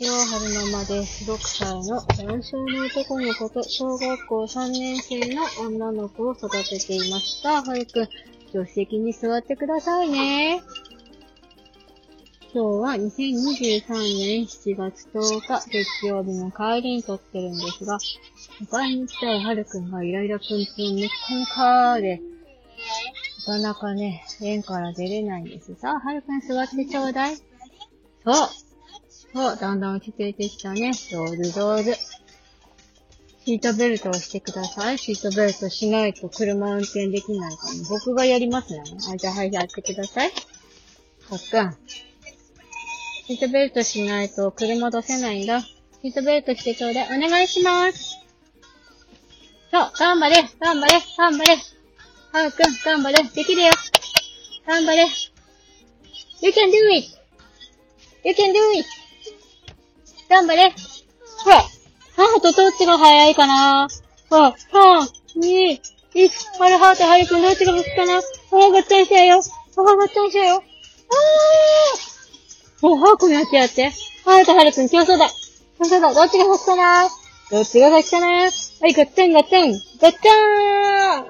ちは、春ママです。6歳の男性の男の子と小学校3年生の女の子を育てていました。はるくん、助手席に座ってくださいね。今日は2023年7月10日、月曜日の帰りに撮ってるんですが、迎えに来たらはるくんがイライラプンプンめっかんかーで、なかなかね、園から出れないんです。さあ、はるくん座ってちょうだい。そう。そう、だんだん落ち着いてきたね。上手上手。シートベルトをしてください。シートベルトしないと車運転できないから、ね、僕がやりますね。あ、じゃあはい、やってください。かっくん。シートベルトしないと車出せないんだ。シートベルトしてちょうだい。お願いします。そう、頑張れ、頑張れ、頑張れ。はるくん、頑張れ。できるよ。頑張れ。You can do it! You can do it! 頑張れ。ほら母とどっちが早いかな。ほら、3、2、1、はるはとはるくどっちが先かな。母がっちゃんしちゃうよ。母がっちゃんしちゃうよ。あー。もう、はるくやってやって。はるとはるくん競争だ。競争だ。どっちが先かな。どっちが先かな。はい、ガッチャンガッチャン。ガッチャー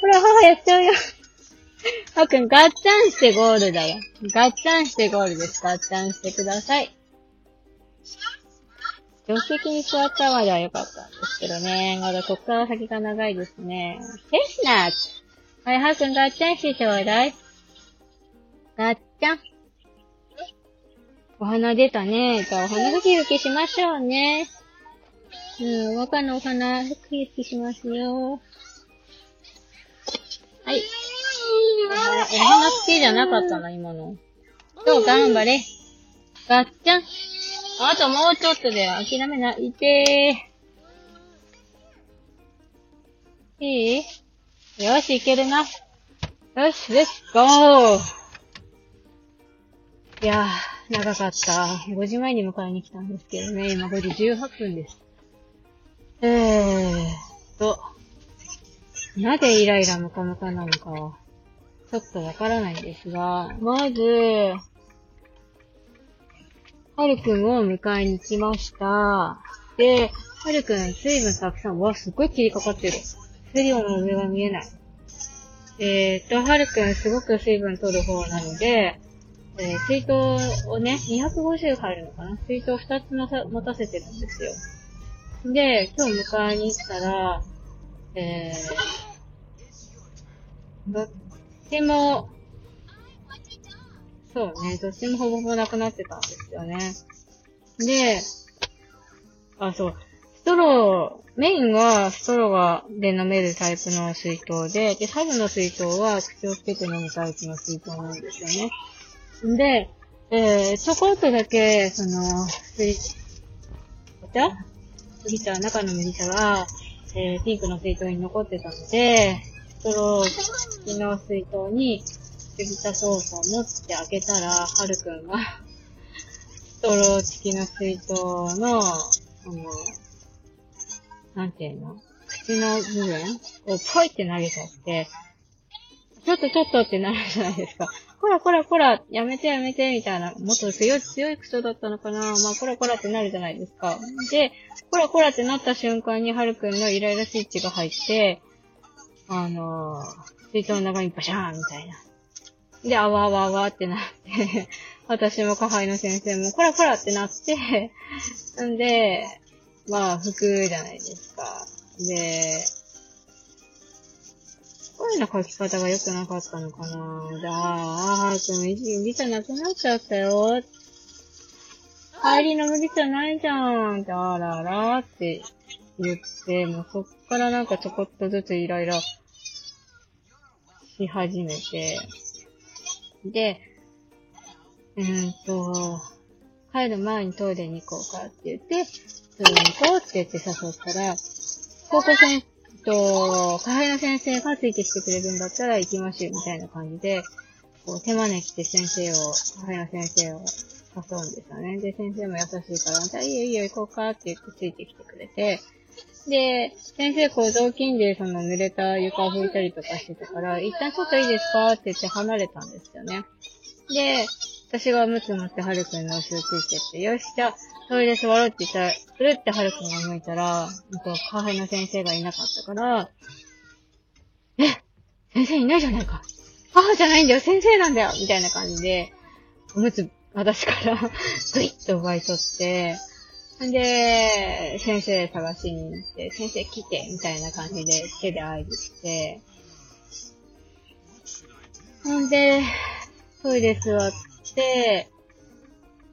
ほら、母やっちゃうよ。はくん、ガッチャンしてゴールだよ。ガッチャンしてゴールです。ガッチャンしてください。助手席に座ったまでは良かったんですけどね。まだこっから先が長いですね。チェスナッツはい、はくん、ガッチャンしてちょうだい。ガッチャン。お花出たね。じゃあ、お花ふきふきしましょうね。うん、若のお花、ふきふきしますよ。はい。お花好きじゃなかったな、今の。そう、頑張れ。ガッチャン。あともうちょっとで諦めない。いてー。いい？よし、いけるな。よし、レッツゴーいやー、長かった。5時前に迎えに来たんですけどね、今5時18分です。えーと、なぜイライラムカムカなのかは、ちょっとわからないんですが、まず、はるくんを迎えに来ました。で、はるくん水分たくさん、わ、すっごい切りかかってる。水量の上が見えない。えーっと、はるくんすごく水分取る方なので、えー水筒をね、250入るのかな？水筒2つ持たせてるんですよ。で、今日迎えに行ったら、えー、どっちも、そうね、どっちもほぼほぼなくなってたんですよね。で、あ、そう、ストロー、メインはストローがで飲めるタイプの水筒で、で、サブの水筒は口をつけて飲むタイプの水筒なんですよね。で、えー、ちょこっとだけ、その、水、お茶？麦茶、中の麦茶が、えー、ピンクの水筒に残ってたので、ストロー付きの水筒に、麦茶ソースを持って開けたら、はるくんが、ス トロー付きの水筒の、あの、なんていうの口の部分をポイって投げちゃって、ちょっとちょっとってなるじゃないですか。こらこらこら、やめてやめて、みたいな、もっと強い、強い口調だったのかなまあ、こらこらってなるじゃないですか。で、こらこらってなった瞬間に、はるくんのイライラスイッチが入って、あのー、水筒の中にバシャーンみたいな。で、あわあわあわってなって、私も下輩の先生も、こらこらってなって、んで、まあ、服じゃないですか。で、声の書き方が良くなかったのかなじゃあ、あーはるくん、麦茶なくなっちゃったよ。帰りの麦茶ないじゃん。あららって言って、もうそっからなんかちょこっとずつイライラし始めて、で、うーんと、帰る前にトイレに行こうかって言って、トイレに行こうって言って誘ったら、高校生と、下輩の先生がついてきてくれるんだったら行きましょうみたいな感じで、こう手招きして先生を、下輩の先生を誘うんですよね。で、先生も優しいから、じゃあいいよいいよ行こうかって言ってついてきてくれて、で、先生、こう、雑巾でその濡れた床を拭いたりとかしてたから、一旦ちょっといいですか？って言って離れたんですよね。で、私がムツ持ってはるくんの後ろついてって、よし、じゃあ、トイレ座ろうって言ったら、くるってはるくんが向いたら、なんかカフェの先生がいなかったから、え先生いないじゃないか。母じゃないんだよ、先生なんだよみたいな感じで、おむつ、私から グイッと奪い取って、で、先生探しに行って、先生来てみたいな感じで手で合図して、ほんで、トイレ座って、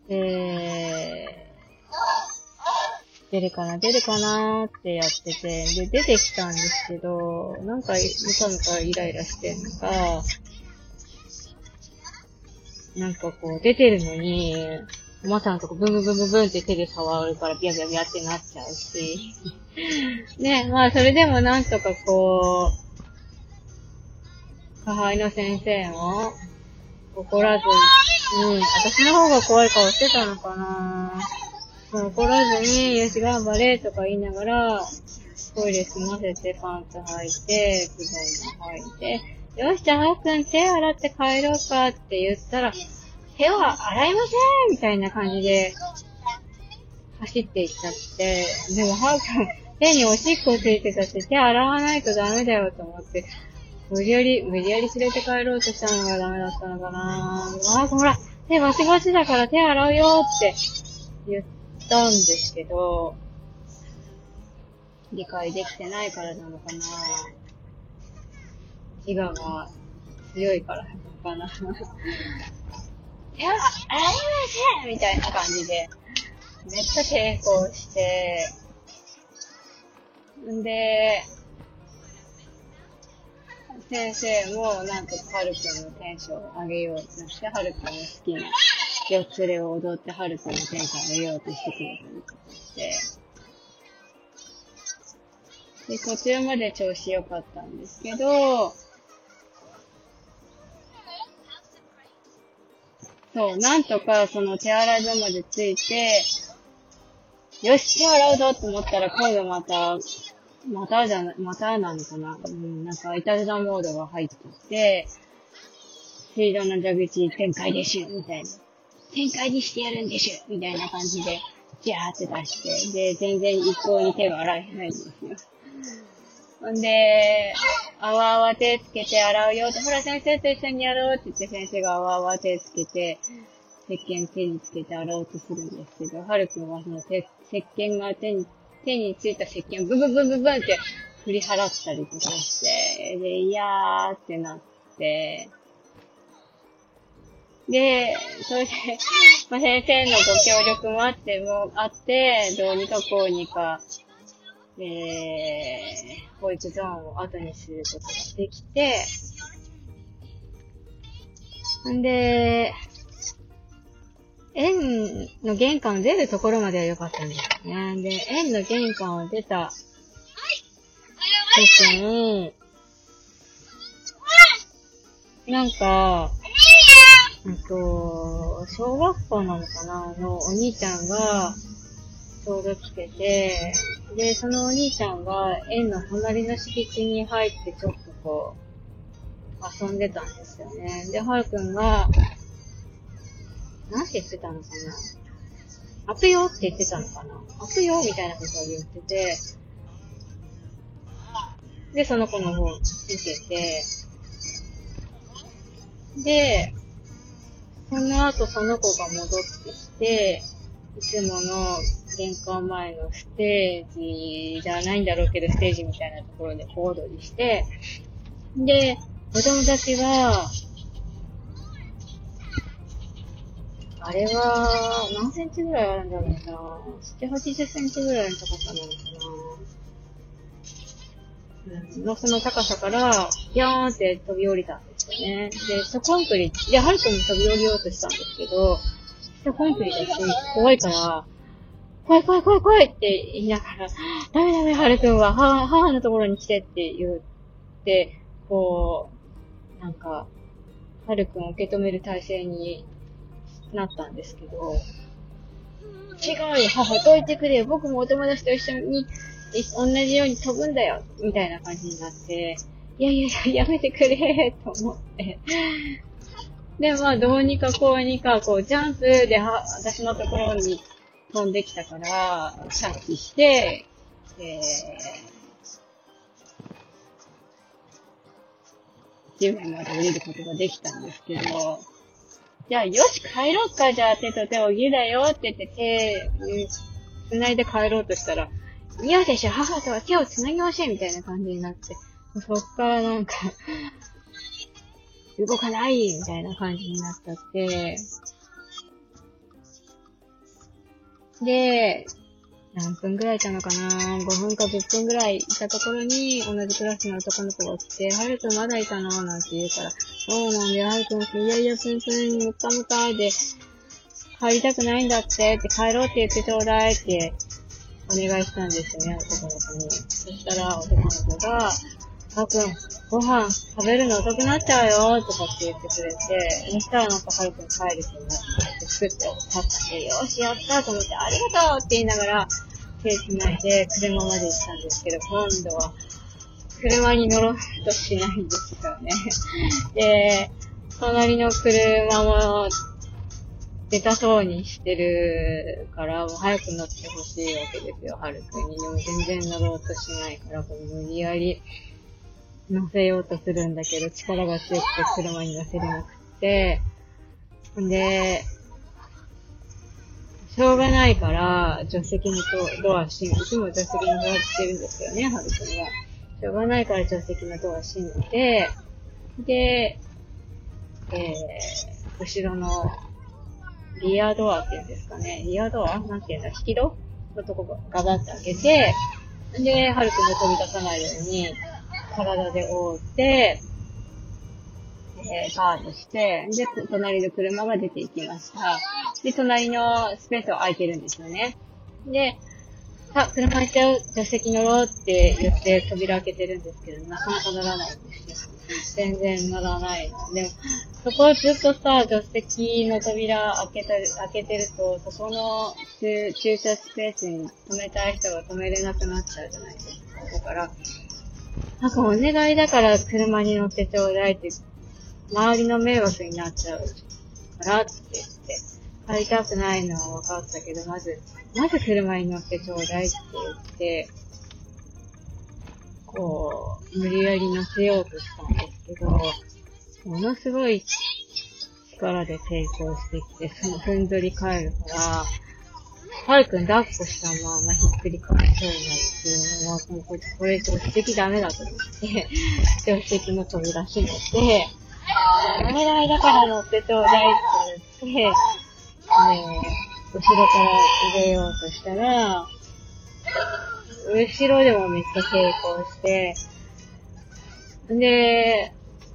えー、出るかな出るかなってやってて、で、出てきたんですけど、なんか、むかむかイライラしてんのか、なんかこう、出てるのに、おまさんとかブンブンブンブンブンって手で触るからビャビャビャってなっちゃうし。ね、まあそれでもなんとかこう、母親の先生も怒らずに、うん、私の方が怖い顔してたのかな怒らずに、よし頑張れとか言いながら、トイレ済ませてパンツ履いて、ズボンも履いて、よし、じゃあ、くん手洗って帰ろうかって言ったら、手は洗いませんみたいな感じで、走っていっちゃって、でも、はーくん、手におしっこついてたって手洗わないとダメだよと思って、無理やり、無理やり連れて帰ろうとしたのがダメだったのかな。ぁあ、ほら、手バチバチだから手洗うよって言ったんですけど、理解できてないからなのかな。自我が強いからかな。いや、洗いませんみたいな感じで、めっちゃ抵抗して、んで、先生も、なんとかはるくんのテンションを上げようとして、はるくんの好きな四つれを踊って、はるくんのテンションを上げようとしてくれたりとかして、で、途中まで調子良かったんですけど、そう、なんとかその手洗い場まで着いて、よし、手洗うぞと思ったら、今度また、またじゃ、またなのかな？うん、なんか、いたずらモードが入ってて、水道の蛇口展開でしゅ、みたいな。展開にしてやるんでしゅ、みたいな感じで、ジャーって出して、で、全然一向に手が洗えないんですよ。ほんで、あわあわ手つけて洗うよって、ほら先生と一緒にやろうって言って先生があわあわ手つけて、石鹸手につけて洗おうとするんですけど、はるくんはその石鹸が手に手についた石鹸をブブブブブンって振り払ったりとかして、で、いやーってなって、で、それで、まあ、先生のご協力もあって、もあって、どうにかこうにか、えー、保育ゾーンを後にすることができて、んで、園の玄関を出るところまでは良かったんですね。で、園の玄関を出た時に、なんか、うんと、小学校なのかな？のお兄ちゃんが、ちょうど来てて、で、そのお兄ちゃんが園の隣の敷地に入ってちょっとこう、遊んでたんですよね。で、はるくんが、何て言ってたのかな開くよって言ってたのかな開くよみたいなことを言ってて、で、その子の方を見てて、で、その後その子が戻ってきて、いつもの玄関前のステージじゃないんだろうけど、ステージみたいなところで小躍りして、で、お友達が、あれは、何センチぐらいあるんだろうな？7、80センチぐらいの高さなのかな？うん、のその高さから、ビャーンって飛び降りたんですよね。で、下コンクリ、いや、ハルトに飛び降りようとしたんですけど、下コンクリだし、怖いから、怖い怖い怖い怖いって言いながら、ダメダメ、ハルトは母母のところに来てって言って、こう、なんか、ハルくんを受け止める体制になったんですけど、違うよ、母、どいてくれよ。僕もお友達と一緒に、同じように飛ぶんだよ。みたいな感じになって、いやいや、やめてくれ、と思って。で、まあ、どうにかこうにか、こう、ジャンプでは、私のところに飛んできたから、キャッチして、えー、地面まで降りることができたんですけど、じゃあ、よし、帰ろうか、じゃあ、手と手をぎだよって言って手、繋いで帰ろうとしたら、嫌でしょ、母とは手を繋ぎましょうみたいな感じになって、そっからなんか動かないみたいな感じになっちゃって、で、何分くらいいたのかな ?5 分か10分くらいいたところに、同じクラスの男の子が来て、はるくんまだいたの？なんて言うから、そうなんだよ、はるくん、いやいや、ぷんぷん、むかむかで、帰りたくないんだって、って帰ろうって言ってちょうだいって、お願いしたんですよね、男の子に。そしたら、男の子が、あくん、ご飯食べるの遅くなっちゃうよとかって言ってくれて、そしたらなんかはるくん帰る気になって、作って立って、よし、やったと思って、ありがとうって言いながら、手繋いで車まで行ったんですけど、今度は、車に乗ろうとしないんですよね。で、隣の車も出たそうにしてるから、もう早く乗ってほしいわけですよ、はるくんに。でも全然乗ろうとしないから、こう無理やり乗せようとするんだけど、力が強くて車に乗せれなくて、んで、しょうがないから、助手席のドア閉め、いつも助手席のドアしてるんですよね、はるくんは。しょうがないから助手席のドア閉めて、で、えー、後ろのリアドアっていうんですかね。リアドア？なんていうんだ？引き戸のとこガバッと開けて、で、はるくんが飛び出さないように、体で覆って、えー、パートして、で、隣の車が出ていきました。で、隣のスペースは空いてるんですよね。で、さ、車行っちゃう、助手席乗ろうって言って扉開けてるんですけど、なかなか乗らないんですよ。全然乗らない。でも、そこをずっとさ、助手席の扉開けた、開けてると、そこの駐車スペースに止めたい人が止めれなくなっちゃうじゃないですか。だから、なんかお願いだから車に乗ってちょうだいって、周りの迷惑になっちゃうからって言って、帰りたくないのは分かったけど、まず、まず車に乗ってちょうだいって言って、こう、無理やり乗せようとしたんですけど、ものすごい力で抵抗してきて、そのふんぞり返るから、はるくん抱っこしたままひっくり返そうになっていうのは、もうこれ、これ助手席ダメだと思って、助手席の扉閉めて、お願いだから乗ってちょうだいって言って、後ろから入れようとしたら、後ろでもめっちゃ抵抗して、で、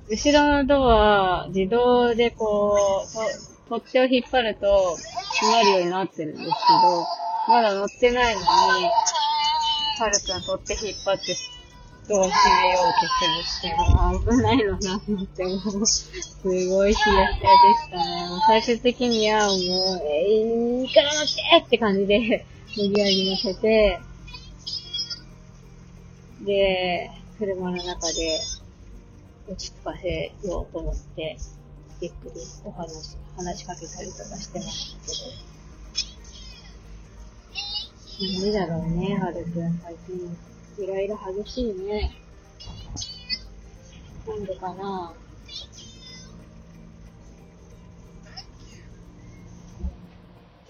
後ろのドア、自動でこう、取っ手を引っ張ると、閉まるようになってるんですけど、まだ乗ってないのに、はるくん取っ手引っ張ってドア閉めようとするって、危ない。のなと思って、もう、すごいヒヤヒヤでしたね。もう最終的にはもう、えいー、行かなくてって感じで、無理やり乗せて、で、車の中で落ち着かせようと思って、ゆっくりお話、話しかけたりとかしてましたけど。何だろうね、はるくん、最近。イライラ激しいね。なんでかな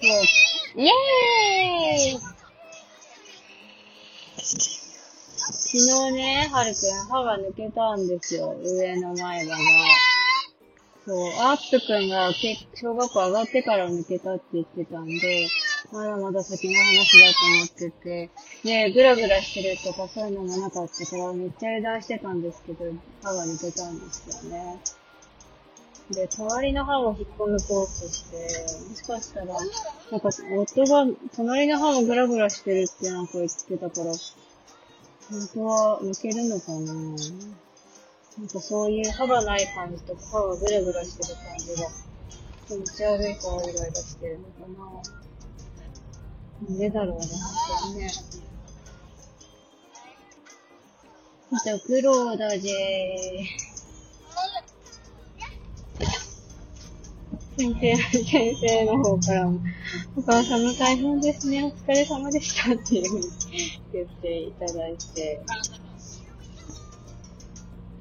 そう。イェーイ昨日ね、はるくん歯が抜けたんですよ。上の前歯が。そう、アップくんが小学校上がってから抜けたって言ってたんで、まだまだ先の話だと思ってて、で、ぐらぐらしてるとかそういうのもなかったから、めっちゃ油断してたんですけど、歯が抜けたんですよね。で、隣の歯を引っこ抜こうとして、もしかしたら、なんか、夫が隣の歯もグラグラしてるってなんか言ってたから、本当は抜けるのかななんかそういう歯がない感じとか歯がグラグラしてる感じが気持ち悪いからイライラしてるのかななんでだろうね、本当にね。じゃあ、苦労だぜ先生、先生の方からも、お母さんも大変ですね、お疲れ様でしたっていうふうに言っていただいて。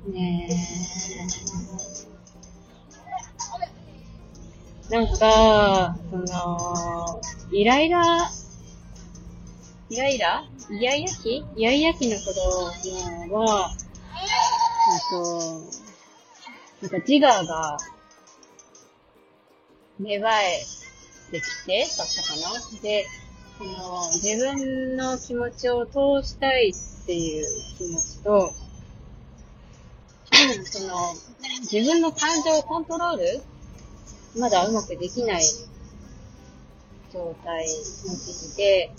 ねえ。なんか、その、イライラ、イライラ？イヤイヤ期？イヤイヤ期の頃は、えっと、なんか自我が芽生えてきて、だったかな？で、その、自分の気持ちを通したいっていう気持ちと、その、自分の感情をコントロール？まだうまくできない状態の時期で、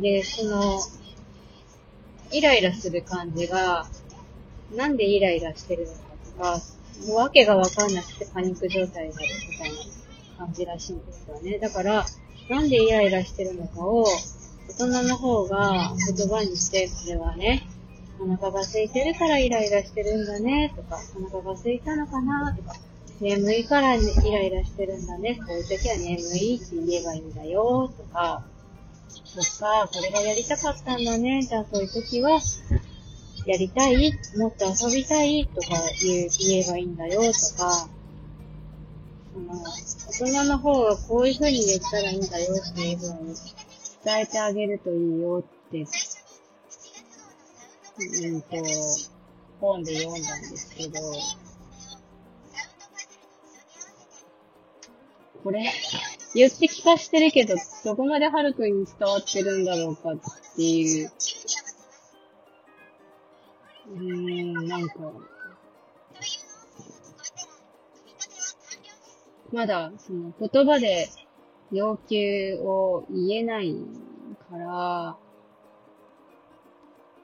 で、その、イライラする感じが、なんでイライラしてるのかとか、もう訳がわかんなくてパニック状態になるみたいな感じらしいんですよね。だから、なんでイライラしてるのかを、大人の方が言葉にして、これはね、お腹が空いてるからイライラしてるんだね、とか、お腹が空いたのかな、とか、眠いからイライラしてるんだね、こういう時は眠いって言えばいいんだよ、とか、そっか、これがやりたかったんだね、じゃあそういう時は、やりたいもっと遊びたいとか言う言えばいいんだよとか、その、大人の方がこういう風に言ったらいいんだよっていう風に伝えてあげるといいよって、うんと、本で読んだんですけど、これ、言って聞かしてるけど、どこまではるくんに伝わってるんだろうかっていう。うーん、なんか、まだ、その、言葉で要求を言えないから、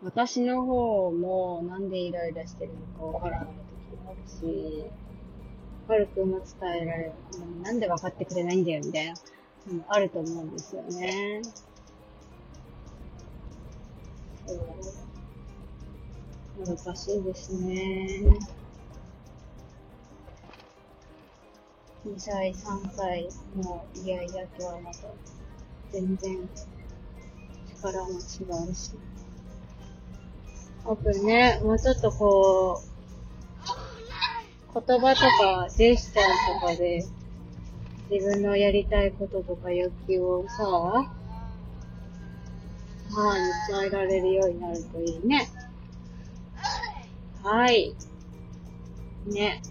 私の方もなんでイライラしてるのかわからない時もあるし、はるくも伝えられる。なんで分かってくれないんだよ、みたいな、あると思うんですよね。そう難しいですね。2歳、3歳のイヤイヤとはまた全然力も違うし。多分ね、もうちょっとこう、言葉とかジェスチャーとかで自分のやりたいこととか欲求をさ、母に伝えられるようになるといいね。はい。ね。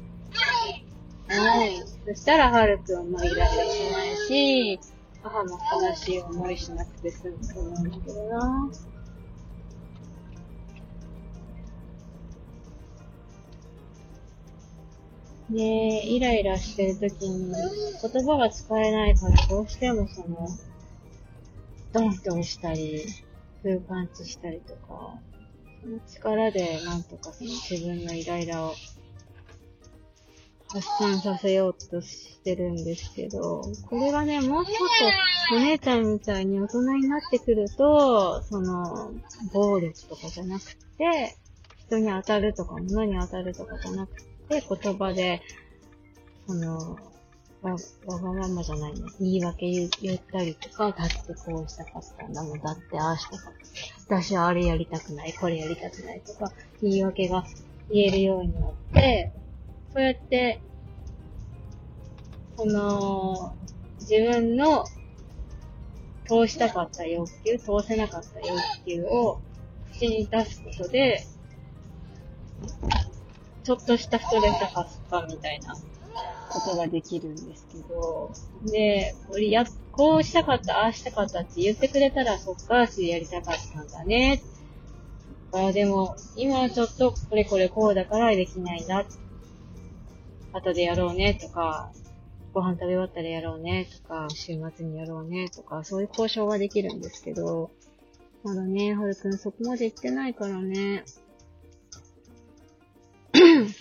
はい。そしたら、はるくんもイライラしないし、母も悲しい思いしなくて済むと思うんだけどな。ねえ、イライラしてるときに言葉が使えないからどうしてもその、ドンって押したり、空パンチしたりとか、その力でなんとかその自分のイライラを発散させようとしてるんですけど、これがね、もうちょっとお姉ちゃんみたいに大人になってくると、その、暴力とかじゃなくて、人に当たるとか、物に当たるとかじゃなくて、言葉で、その、わ、わがままじゃないね。言い訳言言ったりとか、だってこうしたかったんだもん、だってああしたかった。私はあれやりたくない、これやりたくないとか、言い訳が言えるようになって、そうやって、この、自分の通したかった欲求、通せなかった欲求を口に出すことで、ちょっとしたストレス発散みたいなことができるんですけど、で、俺や、こうしたかった、ああしたかったって言ってくれたら、そっか、やりたかったんだね。あでも、今はちょっとこれこれこうだからできないな。後でやろうねとか、ご飯食べ終わったらやろうねとか、週末にやろうねとか、そういう交渉ができるんですけど、まだね、はるくんそこまで行ってないからね。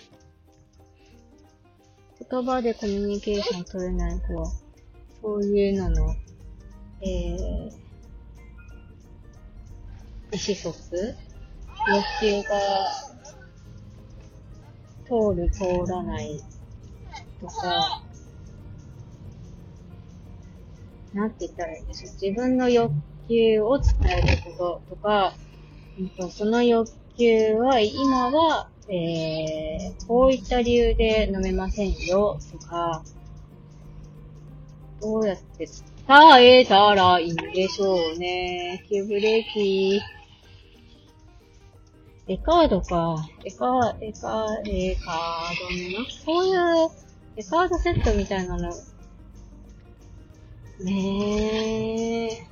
言葉でコミュニケーション取れない子は、そういうのの、えー、意思疎通？欲求が通る、通らないとか、なんて言ったらいいんでしょう？自分の欲求を伝えることとか、その欲求は今は、えー、こういった理由で飲めませんよ、とか、どうやって伝えたらいいんでしょうね。急ブレーキ。エカードか。エカー、エカー、エカードね。そういう、エカードセットみたいなの。ねえ。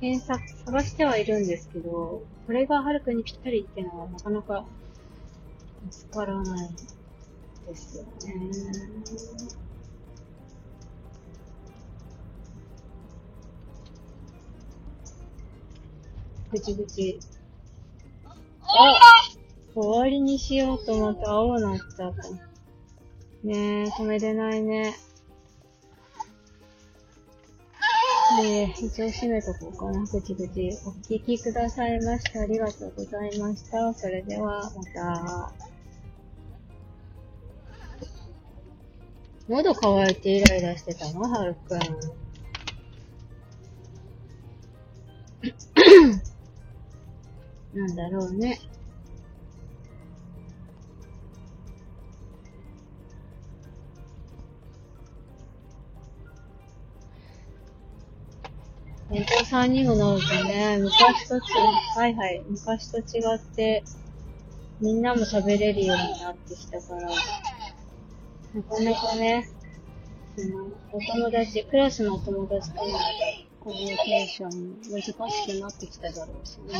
検索、探してはいるんですけど、これがハルくんにぴったりっていうのはなかなか見つからないですよね。ぐちぐち。あ終わりにしようと思って青なっちゃった。ねえ、止めれないね。で、一応閉めとこうかな。ぐちぐち。お聞きくださいましてありがとうございました。それでは、また。喉乾いてイライラしてたの？はるくん。なんだろうね。年長さんにもなるとね、昔とち、はいはい、昔と違って、みんなも喋れるようになってきたから、なかなかね、その、お友達、クラスのお友達とのコミュニケーション難しくなってきただろうしね。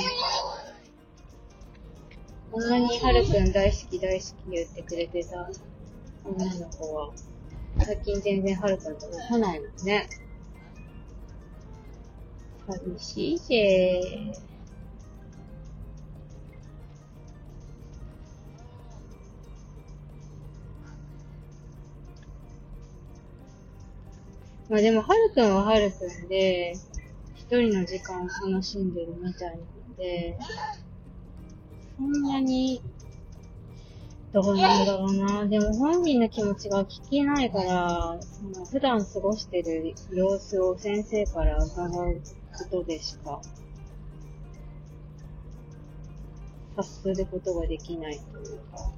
こんなにはるくん大好き大好き言ってくれてた女の子は、最近全然はるくんと来ないもんね。寂しいぜ。まあでも、はるくんははるくんで、一人の時間を楽しんでるみたいなので、そんなに、どうなんだろうな。でも本人の気持ちが聞けないから、その普段過ごしてる様子を先生から伺うことでしか、察することができないというか。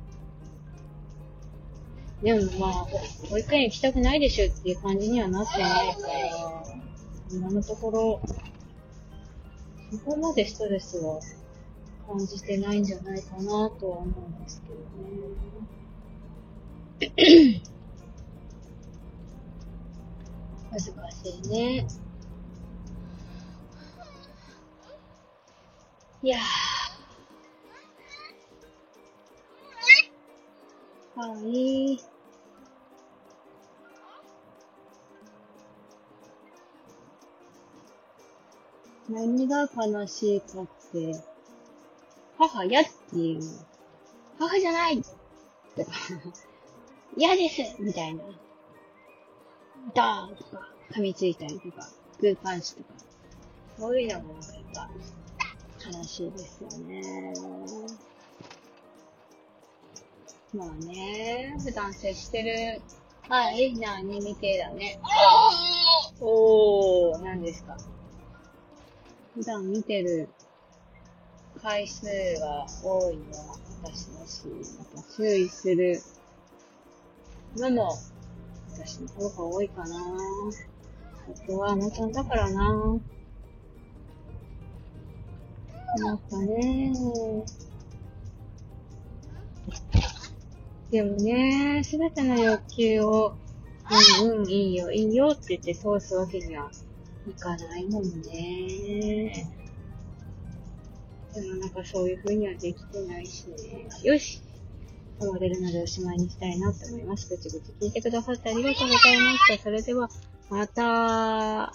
でもまあ、保育園行きたくないでしょっていう感じにはなってないから、今のところ、そこまでストレスは感じてないんじゃないかなとは思うんですけどね。難しいね。いや。はい。何が悲しいかって、母やっていう、母じゃないとか、嫌ですみたいな。ダーとか、噛みついたりとか、グーパンチとか、そういうのもなんかっぱ、悲しいですよね。まあね、普段接してる、はい、なアニメ系だね。おー、何ですか。普段見てる回数が多いのは私だし、また注意するのも私の方が多いかな。あとはあなただからな。なんかねでもね、すべての欲求を、うんうん、いいよ、いいよって言って通すわけにはいかないもんね。でもなんかそういう風にはできてないしね。よし終われるのでおしまいにしたいなと思います。ぐちぐち聞いてくださってありがとうございました。それでは、また